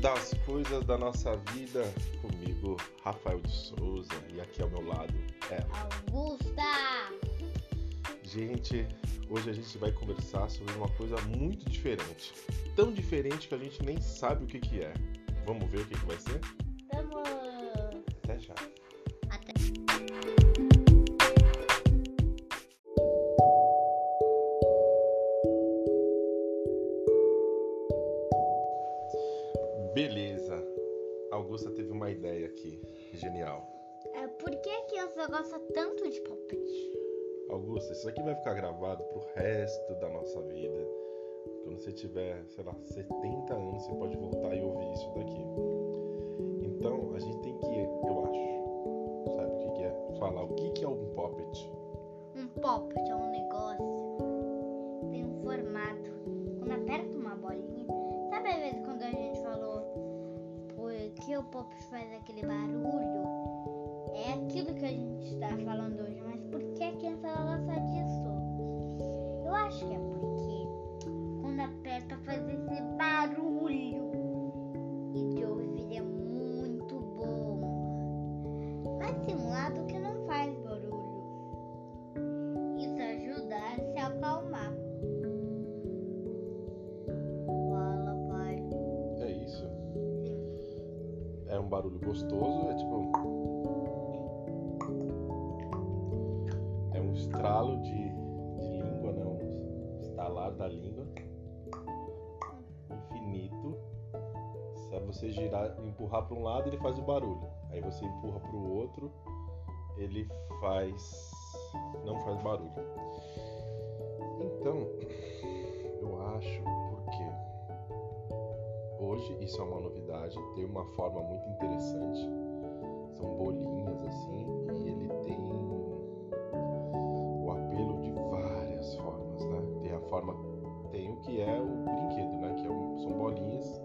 das coisas da nossa vida comigo, Rafael de Souza, e aqui ao meu lado é Augusta! Gente, hoje a gente vai conversar sobre uma coisa muito diferente. Tão diferente que a gente nem sabe o que, que é. Vamos ver o que, que vai ser? Vamos! Até já. Até. Beleza. Augusta teve uma ideia aqui, genial. É, por que a criança gosta tanto de puppet? Augusta, isso aqui vai ficar gravado pro resto da nossa vida. Quando você tiver, sei lá, 70 anos, você pode voltar e ouvir isso daqui. Puppet faz aquele barulho? É aquilo que a gente está falando barulho gostoso, é tipo. É um estralo de, de língua, né? Um estalar da língua. Infinito. Se você girar, empurrar para um lado, ele faz o barulho. Aí você empurra para o outro, ele faz. não faz barulho. Então, eu acho hoje isso é uma novidade, tem uma forma muito interessante. São bolinhas assim e ele tem o apelo de várias formas, né? Tem a forma, tem o que é o brinquedo, né? Que é um- são bolinhas.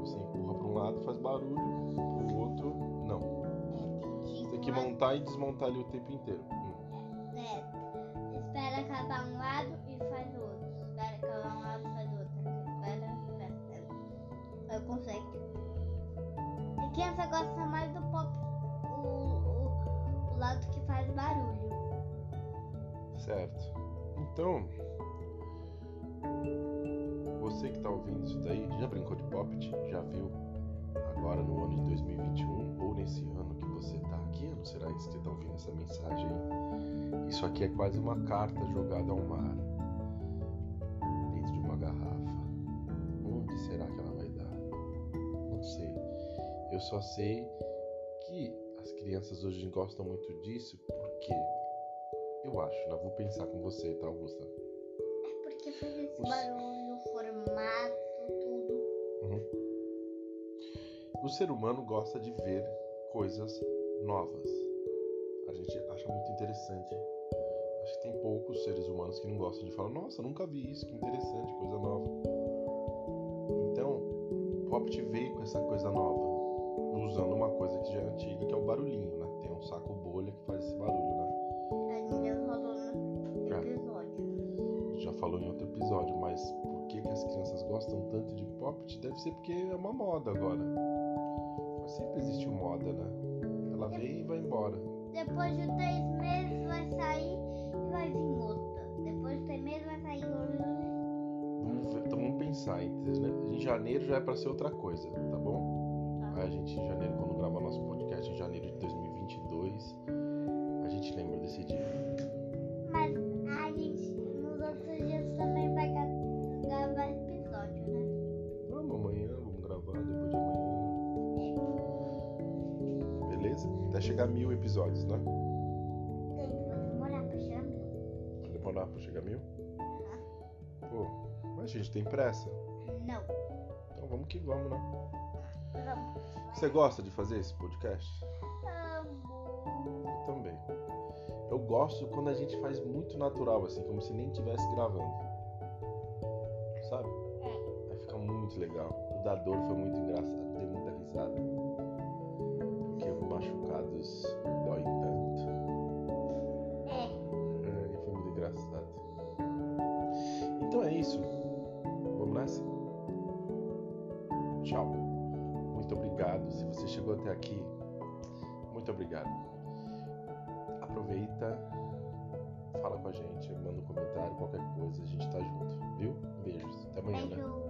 Você empurra para um lado faz barulho, para o outro não. Você tem que montar e desmontar ali o tempo inteiro. Hum. Certo. Espera acabar um lado Consigo. A criança gosta mais do pop, o, o, o lado que faz barulho. Certo. Então, você que tá ouvindo isso daí, já brincou de Poppet? Já viu? Agora no ano de 2021 ou nesse ano que você tá? Que ano será isso que você tá ouvindo essa mensagem? Isso aqui é quase uma carta jogada ao mar. Eu só sei que as crianças hoje gostam muito disso porque eu acho, né? Vou pensar com você, tá, Augusta? É porque faz esse Os- barulho, formato, tudo. O ser humano gosta de ver coisas novas. A gente acha muito interessante. Acho que tem poucos seres humanos que não gostam de falar, nossa, nunca vi isso, que interessante, coisa nova. Antiga, que é o barulhinho, né? Tem um saco bolha que faz esse barulho, né? A gente já falou no É. episódio. já falou em outro episódio, mas por que, que as crianças gostam tanto de Poppet? Deve ser porque é uma moda agora. Mas sempre existiu moda, né? Ela vem e vai embora. Depois de três meses vai sair e vai vir outra. Depois de três meses vai sair outra. Vamos, ver- então vamos pensar. Em, em janeiro já é pra ser outra coisa, tá bom? A gente, em janeiro, quando gravar nosso podcast, em janeiro de 2022, a gente lembra desse dia. Mas a gente nos outros dias também vai gra- gravar episódio, né? Vamos amanhã, vamos gravar depois de amanhã. Beleza? Até chegar a mil episódios, né? Tem que demorar pra chegar mil. Vai demorar pra chegar mil? Pô, mas a gente tem pressa. Não. Então vamos que vamos, né? Você gosta de fazer esse podcast? Vamos. Eu também. Eu gosto quando a gente faz muito natural, assim, como se nem estivesse gravando. Sabe? É. Aí fica muito legal. O da dor foi muito engraçado, dei muita risada. Porque os machucados doem tanto. É. É, foi muito engraçado. Então é isso. Vamos nessa? Tchau muito obrigado. Se você chegou até aqui, muito obrigado. Aproveita, fala com a gente, manda um comentário, qualquer coisa, a gente tá junto, viu? Beijos, até amanhã, né?